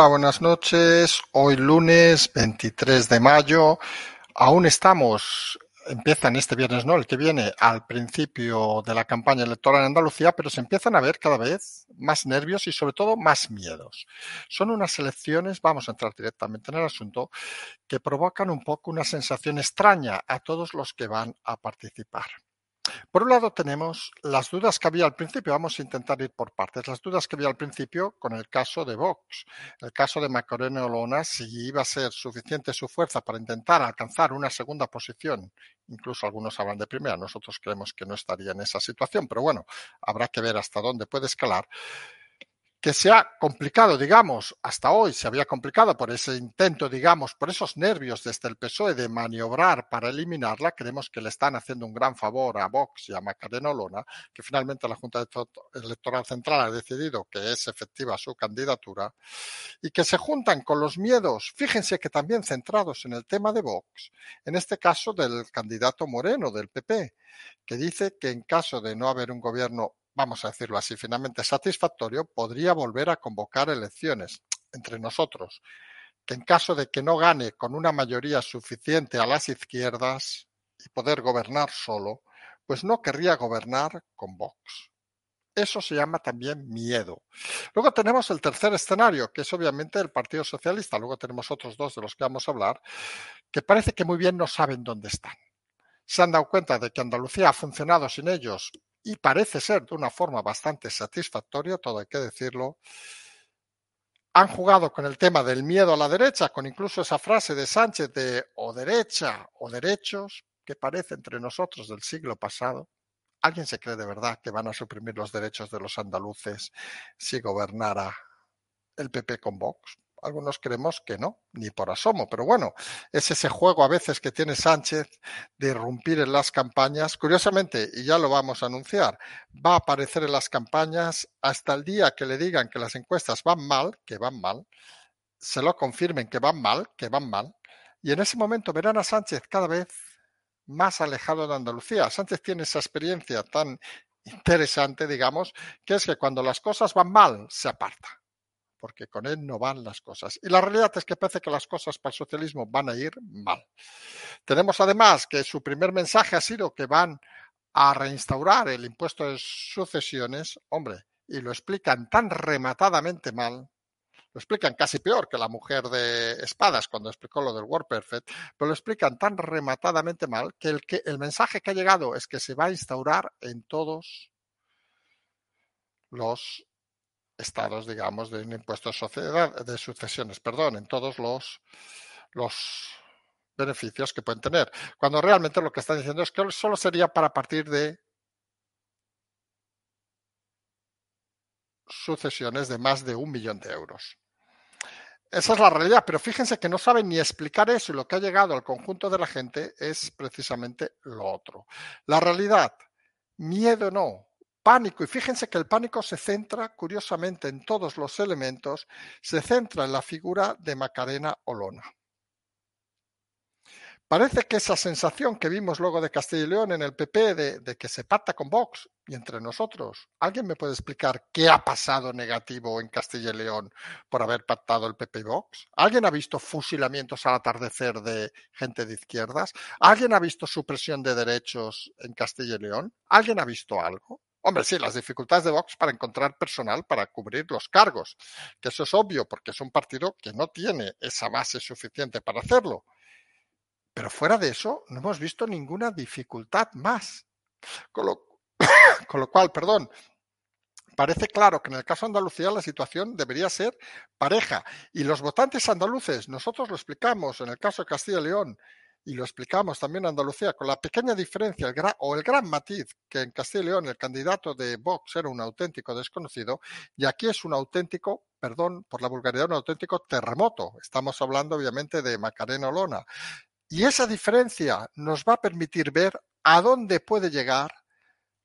Hola, buenas noches. Hoy lunes 23 de mayo. Aún estamos, empiezan este viernes, no, el que viene, al principio de la campaña electoral en Andalucía, pero se empiezan a ver cada vez más nervios y sobre todo más miedos. Son unas elecciones, vamos a entrar directamente en el asunto, que provocan un poco una sensación extraña a todos los que van a participar. Por un lado tenemos las dudas que había al principio, vamos a intentar ir por partes, las dudas que había al principio con el caso de Vox, el caso de Macarena Olona, si iba a ser suficiente su fuerza para intentar alcanzar una segunda posición, incluso algunos hablan de primera, nosotros creemos que no estaría en esa situación, pero bueno, habrá que ver hasta dónde puede escalar que se ha complicado, digamos, hasta hoy se había complicado por ese intento, digamos, por esos nervios desde el PSOE de maniobrar para eliminarla, creemos que le están haciendo un gran favor a Vox y a Macarena Olona, que finalmente la Junta Electoral Central ha decidido que es efectiva su candidatura, y que se juntan con los miedos, fíjense que también centrados en el tema de Vox, en este caso del candidato Moreno del PP, que dice que en caso de no haber un gobierno vamos a decirlo así, finalmente satisfactorio, podría volver a convocar elecciones entre nosotros, que en caso de que no gane con una mayoría suficiente a las izquierdas y poder gobernar solo, pues no querría gobernar con Vox. Eso se llama también miedo. Luego tenemos el tercer escenario, que es obviamente el Partido Socialista. Luego tenemos otros dos de los que vamos a hablar, que parece que muy bien no saben dónde están. Se han dado cuenta de que Andalucía ha funcionado sin ellos y parece ser de una forma bastante satisfactoria, todo hay que decirlo, han jugado con el tema del miedo a la derecha, con incluso esa frase de Sánchez de o derecha o derechos, que parece entre nosotros del siglo pasado. ¿Alguien se cree de verdad que van a suprimir los derechos de los andaluces si gobernara el PP con Vox? Algunos creemos que no, ni por asomo, pero bueno, es ese juego a veces que tiene Sánchez de irrumpir en las campañas. Curiosamente, y ya lo vamos a anunciar, va a aparecer en las campañas hasta el día que le digan que las encuestas van mal, que van mal, se lo confirmen que van mal, que van mal, y en ese momento verán a Sánchez cada vez más alejado de Andalucía. Sánchez tiene esa experiencia tan interesante, digamos, que es que cuando las cosas van mal, se aparta porque con él no van las cosas. Y la realidad es que parece que las cosas para el socialismo van a ir mal. Tenemos además que su primer mensaje ha sido que van a reinstaurar el impuesto de sucesiones, hombre, y lo explican tan rematadamente mal, lo explican casi peor que la mujer de espadas cuando explicó lo del War Perfect, pero lo explican tan rematadamente mal que el, que el mensaje que ha llegado es que se va a instaurar en todos los estados, digamos, de un impuesto de, sociedad, de sucesiones, perdón, en todos los, los beneficios que pueden tener. Cuando realmente lo que están diciendo es que solo sería para partir de sucesiones de más de un millón de euros. Esa es la realidad, pero fíjense que no saben ni explicar eso y lo que ha llegado al conjunto de la gente es precisamente lo otro. La realidad, miedo no, pánico, y fíjense que el pánico se centra, curiosamente, en todos los elementos, se centra en la figura de Macarena Olona. Parece que esa sensación que vimos luego de Castilla y León en el PP de, que se pacta con Vox y entre nosotros, ¿alguien me puede explicar qué ha pasado negativo en Castilla y León por haber pactado el PP y Vox? ¿Alguien ha visto fusilamientos al atardecer de gente de izquierdas? ¿Alguien ha visto supresión de derechos en Castilla y León? ¿Alguien ha visto algo? Hombre, sí, las dificultades de Vox para encontrar personal para cubrir los cargos, que eso es obvio porque es un partido que no tiene esa base suficiente para hacerlo. Pero fuera de eso, no hemos visto ninguna dificultad más. Con lo, con lo cual, perdón, parece claro que en el caso de Andalucía la situación debería ser pareja. Y los votantes andaluces, nosotros lo explicamos en el caso de Castilla y León, y lo explicamos también en Andalucía, con la pequeña diferencia el gran, o el gran matiz que en Castilla y León el candidato de Vox era un auténtico desconocido y aquí es un auténtico, perdón por la vulgaridad, un auténtico terremoto. Estamos hablando obviamente de Macarena Olona. Y esa diferencia nos va a permitir ver a dónde puede llegar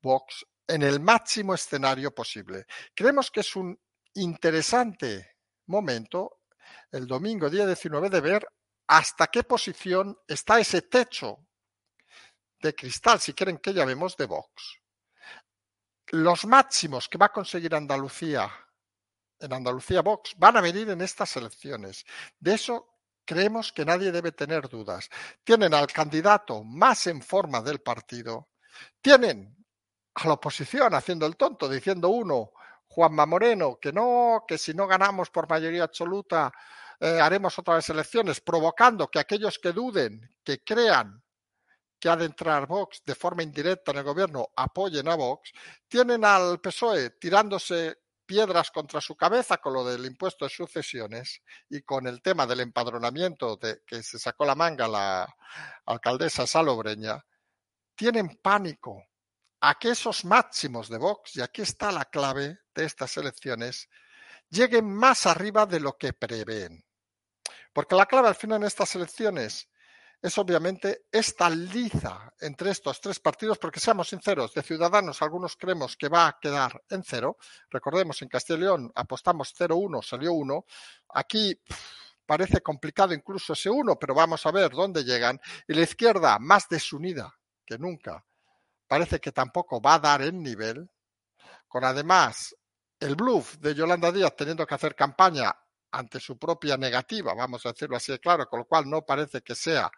Vox en el máximo escenario posible. Creemos que es un interesante momento el domingo día 19 de ver hasta qué posición está ese techo de cristal, si quieren que llamemos, de Vox. Los máximos que va a conseguir Andalucía, en Andalucía Vox, van a venir en estas elecciones. De eso creemos que nadie debe tener dudas. Tienen al candidato más en forma del partido, tienen a la oposición haciendo el tonto, diciendo uno, Juanma Moreno, que no, que si no ganamos por mayoría absoluta eh, haremos otras elecciones, provocando que aquellos que duden, que crean que ha de entrar Vox de forma indirecta en el gobierno, apoyen a Vox, tienen al PSOE tirándose piedras contra su cabeza con lo del impuesto de sucesiones y con el tema del empadronamiento de que se sacó la manga la alcaldesa Salobreña, tienen pánico a que esos máximos de Vox, y aquí está la clave de estas elecciones, lleguen más arriba de lo que prevén. Porque la clave al final en estas elecciones es obviamente esta liza entre estos tres partidos, porque seamos sinceros, de Ciudadanos algunos creemos que va a quedar en cero. Recordemos, en Castilla y León apostamos 0-1, salió 1. Aquí parece complicado incluso ese 1, pero vamos a ver dónde llegan. Y la izquierda, más desunida que nunca, parece que tampoco va a dar el nivel, con además el bluff de Yolanda Díaz teniendo que hacer campaña ante su propia negativa, vamos a decirlo así de claro, con lo cual no parece que sea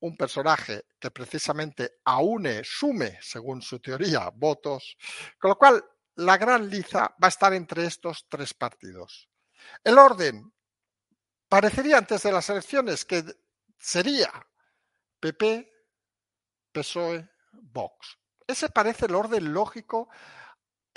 un personaje que precisamente aúne, sume, según su teoría, votos, con lo cual la gran liza va a estar entre estos tres partidos. El orden parecería antes de las elecciones que sería PP, PSOE, Vox. Ese parece el orden lógico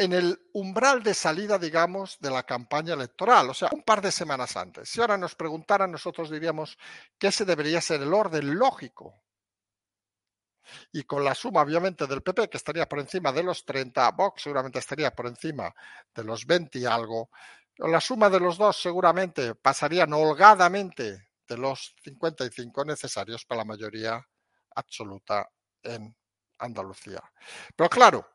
en el umbral de salida, digamos, de la campaña electoral, o sea, un par de semanas antes. Si ahora nos preguntaran, nosotros diríamos que ese debería ser el orden lógico. Y con la suma, obviamente, del PP, que estaría por encima de los 30, Vox seguramente estaría por encima de los 20 y algo, La suma de los dos seguramente pasarían holgadamente de los 55 necesarios para la mayoría absoluta en Andalucía. Pero claro,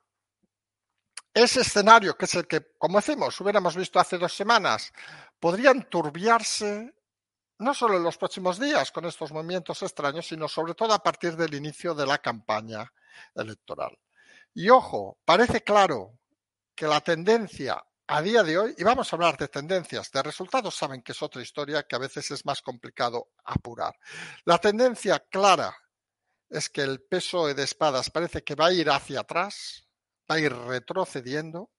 ese escenario, que es el que, como decimos, hubiéramos visto hace dos semanas, podría enturbiarse no solo en los próximos días con estos movimientos extraños, sino sobre todo a partir del inicio de la campaña electoral. Y ojo, parece claro que la tendencia a día de hoy, y vamos a hablar de tendencias, de resultados saben que es otra historia que a veces es más complicado apurar. La tendencia clara es que el peso de espadas parece que va a ir hacia atrás, va a ir retrocediendo.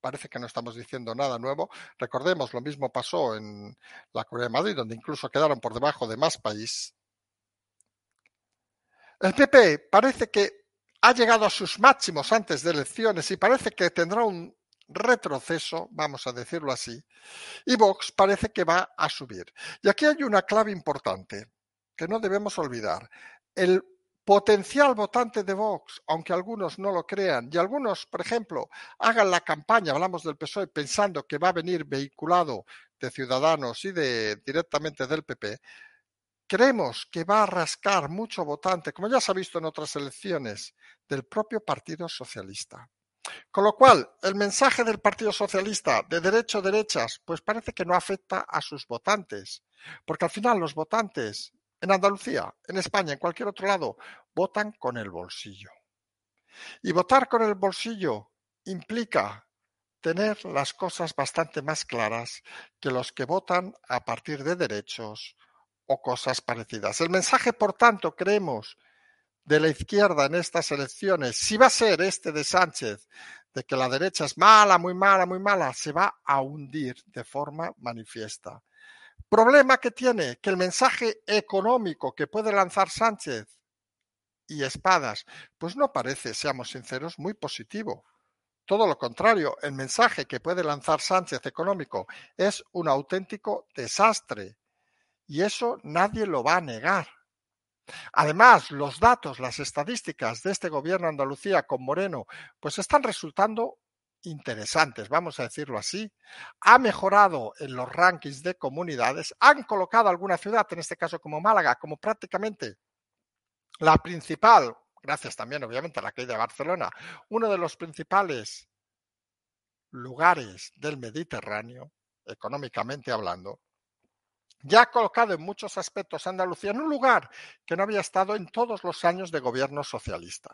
Parece que no estamos diciendo nada nuevo. Recordemos, lo mismo pasó en la Corea de Madrid, donde incluso quedaron por debajo de más país. El PP parece que ha llegado a sus máximos antes de elecciones y parece que tendrá un retroceso, vamos a decirlo así, y Vox parece que va a subir. Y aquí hay una clave importante que no debemos olvidar. El potencial votante de Vox, aunque algunos no lo crean, y algunos, por ejemplo, hagan la campaña, hablamos del PSOE, pensando que va a venir vehiculado de Ciudadanos y de directamente del PP, creemos que va a rascar mucho votante, como ya se ha visto en otras elecciones, del propio Partido Socialista. Con lo cual, el mensaje del Partido Socialista de derecho-derechas, pues parece que no afecta a sus votantes, porque al final los votantes en Andalucía, en España, en cualquier otro lado, votan con el bolsillo. Y votar con el bolsillo implica tener las cosas bastante más claras que los que votan a partir de derechos o cosas parecidas. El mensaje, por tanto, creemos, de la izquierda en estas elecciones, si va a ser este de Sánchez, de que la derecha es mala, muy mala, muy mala, se va a hundir de forma manifiesta. Problema que tiene que el mensaje económico que puede lanzar Sánchez y Espadas, pues no parece, seamos sinceros, muy positivo. Todo lo contrario, el mensaje que puede lanzar Sánchez económico es un auténtico desastre. Y eso nadie lo va a negar. Además, los datos, las estadísticas de este gobierno Andalucía con Moreno, pues están resultando interesantes, vamos a decirlo así, ha mejorado en los rankings de comunidades, han colocado alguna ciudad, en este caso como Málaga, como prácticamente la principal, gracias también obviamente a la caída de Barcelona, uno de los principales lugares del Mediterráneo, económicamente hablando, ya ha colocado en muchos aspectos a Andalucía en un lugar que no había estado en todos los años de gobierno socialista.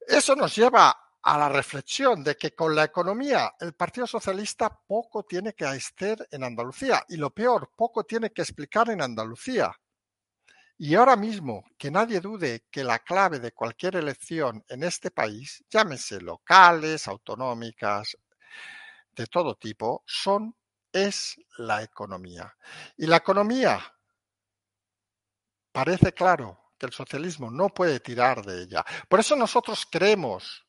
Eso nos lleva a la reflexión de que con la economía el Partido Socialista poco tiene que hacer en Andalucía y lo peor, poco tiene que explicar en Andalucía. Y ahora mismo, que nadie dude que la clave de cualquier elección en este país, llámese locales, autonómicas, de todo tipo, son es la economía. Y la economía parece claro que el socialismo no puede tirar de ella. Por eso nosotros creemos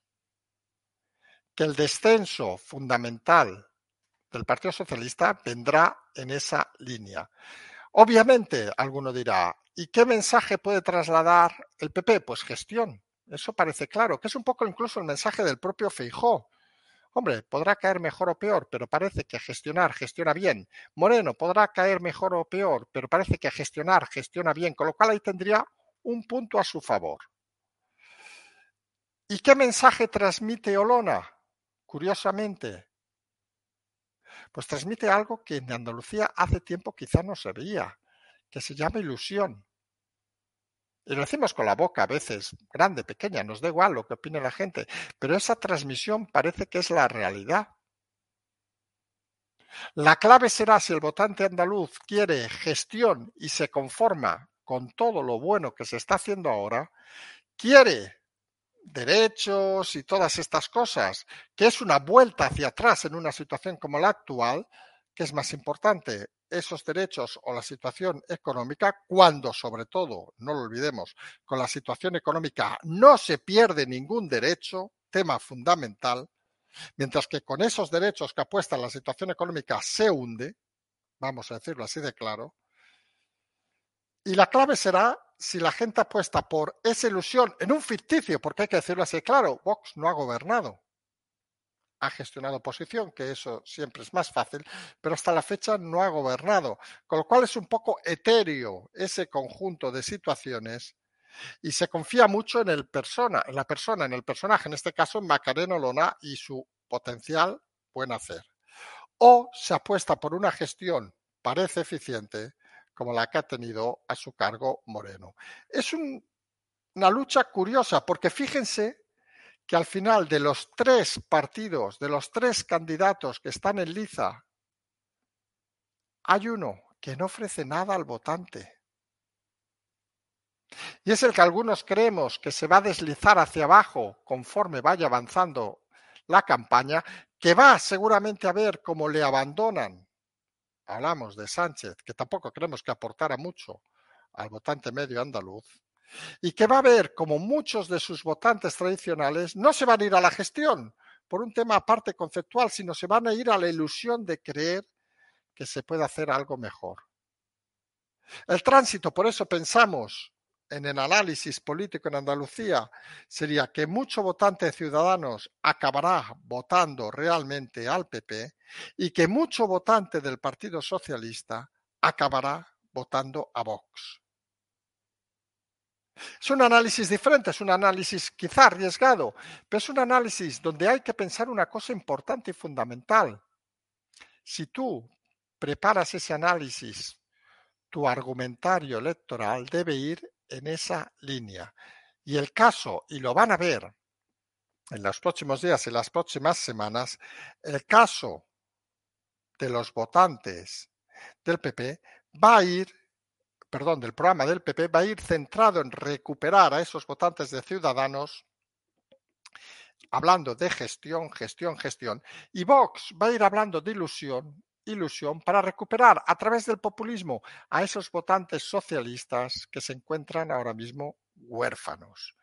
que el descenso fundamental del Partido Socialista vendrá en esa línea. Obviamente, alguno dirá, ¿y qué mensaje puede trasladar el PP? Pues gestión. Eso parece claro, que es un poco incluso el mensaje del propio Feijó. Hombre, podrá caer mejor o peor, pero parece que gestionar gestiona bien. Moreno podrá caer mejor o peor, pero parece que gestionar gestiona bien, con lo cual ahí tendría un punto a su favor. ¿Y qué mensaje transmite Olona? Curiosamente, pues transmite algo que en Andalucía hace tiempo quizá no se veía, que se llama ilusión. Y lo decimos con la boca a veces, grande, pequeña, nos da igual lo que opine la gente, pero esa transmisión parece que es la realidad. La clave será si el votante andaluz quiere gestión y se conforma con todo lo bueno que se está haciendo ahora, quiere derechos y todas estas cosas, que es una vuelta hacia atrás en una situación como la actual, que es más importante, esos derechos o la situación económica, cuando sobre todo, no lo olvidemos, con la situación económica no se pierde ningún derecho, tema fundamental, mientras que con esos derechos que apuesta la situación económica se hunde, vamos a decirlo así de claro, y la clave será si la gente apuesta por esa ilusión en un ficticio, porque hay que decirlo así claro, Vox no ha gobernado. ha gestionado oposición, que eso siempre es más fácil, pero hasta la fecha no ha gobernado, con lo cual es un poco etéreo ese conjunto de situaciones y se confía mucho en el persona, en la persona, en el personaje, en este caso en Macareno Lona y su potencial buen hacer. O se apuesta por una gestión parece eficiente como la que ha tenido a su cargo Moreno. Es una lucha curiosa porque fíjense que al final de los tres partidos, de los tres candidatos que están en liza, hay uno que no ofrece nada al votante. Y es el que algunos creemos que se va a deslizar hacia abajo conforme vaya avanzando la campaña, que va seguramente a ver cómo le abandonan. Hablamos de Sánchez, que tampoco creemos que aportara mucho al votante medio andaluz, y que va a ver como muchos de sus votantes tradicionales no se van a ir a la gestión por un tema aparte conceptual, sino se van a ir a la ilusión de creer que se puede hacer algo mejor. El tránsito, por eso pensamos en el análisis político en Andalucía, sería que mucho votante de Ciudadanos acabará votando realmente al PP y que mucho votante del Partido Socialista acabará votando a Vox. Es un análisis diferente, es un análisis quizá arriesgado, pero es un análisis donde hay que pensar una cosa importante y fundamental. Si tú preparas ese análisis, tu argumentario electoral debe ir en esa línea. Y el caso, y lo van a ver en los próximos días, en las próximas semanas, el caso de los votantes del PP va a ir perdón, del programa del PP va a ir centrado en recuperar a esos votantes de Ciudadanos, hablando de gestión, gestión, gestión, y Vox va a ir hablando de ilusión, ilusión, para recuperar a través del populismo a esos votantes socialistas que se encuentran ahora mismo huérfanos.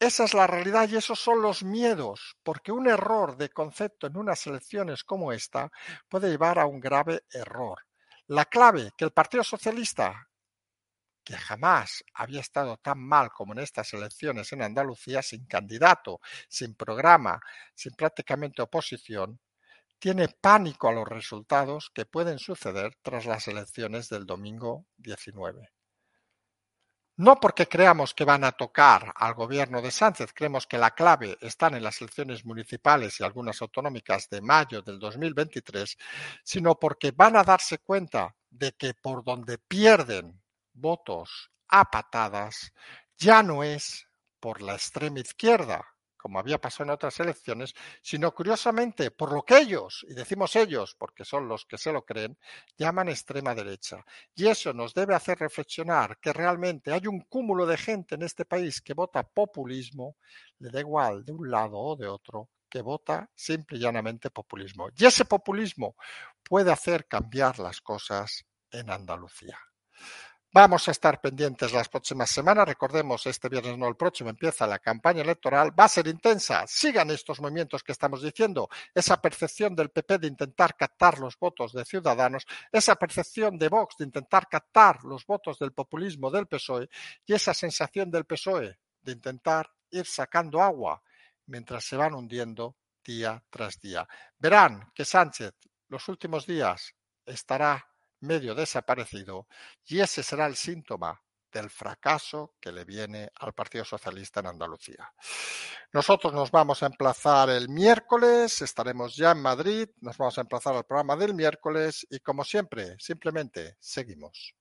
Esa es la realidad y esos son los miedos, porque un error de concepto en unas elecciones como esta puede llevar a un grave error. La clave que el Partido Socialista que jamás había estado tan mal como en estas elecciones en Andalucía, sin candidato, sin programa, sin prácticamente oposición, tiene pánico a los resultados que pueden suceder tras las elecciones del domingo 19. No porque creamos que van a tocar al gobierno de Sánchez, creemos que la clave está en las elecciones municipales y algunas autonómicas de mayo del 2023, sino porque van a darse cuenta de que por donde pierden votos a patadas ya no es por la extrema izquierda, como había pasado en otras elecciones, sino curiosamente por lo que ellos, y decimos ellos porque son los que se lo creen, llaman extrema derecha. Y eso nos debe hacer reflexionar que realmente hay un cúmulo de gente en este país que vota populismo, le da igual de un lado o de otro, que vota simple y llanamente populismo. Y ese populismo puede hacer cambiar las cosas en Andalucía. Vamos a estar pendientes las próximas semanas. Recordemos, este viernes no el próximo empieza la campaña electoral. Va a ser intensa. Sigan estos movimientos que estamos diciendo. Esa percepción del PP de intentar captar los votos de Ciudadanos, esa percepción de Vox de intentar captar los votos del populismo del PSOE y esa sensación del PSOE de intentar ir sacando agua mientras se van hundiendo día tras día. Verán que Sánchez los últimos días estará medio desaparecido y ese será el síntoma del fracaso que le viene al Partido Socialista en Andalucía. Nosotros nos vamos a emplazar el miércoles, estaremos ya en Madrid, nos vamos a emplazar al programa del miércoles y como siempre, simplemente seguimos.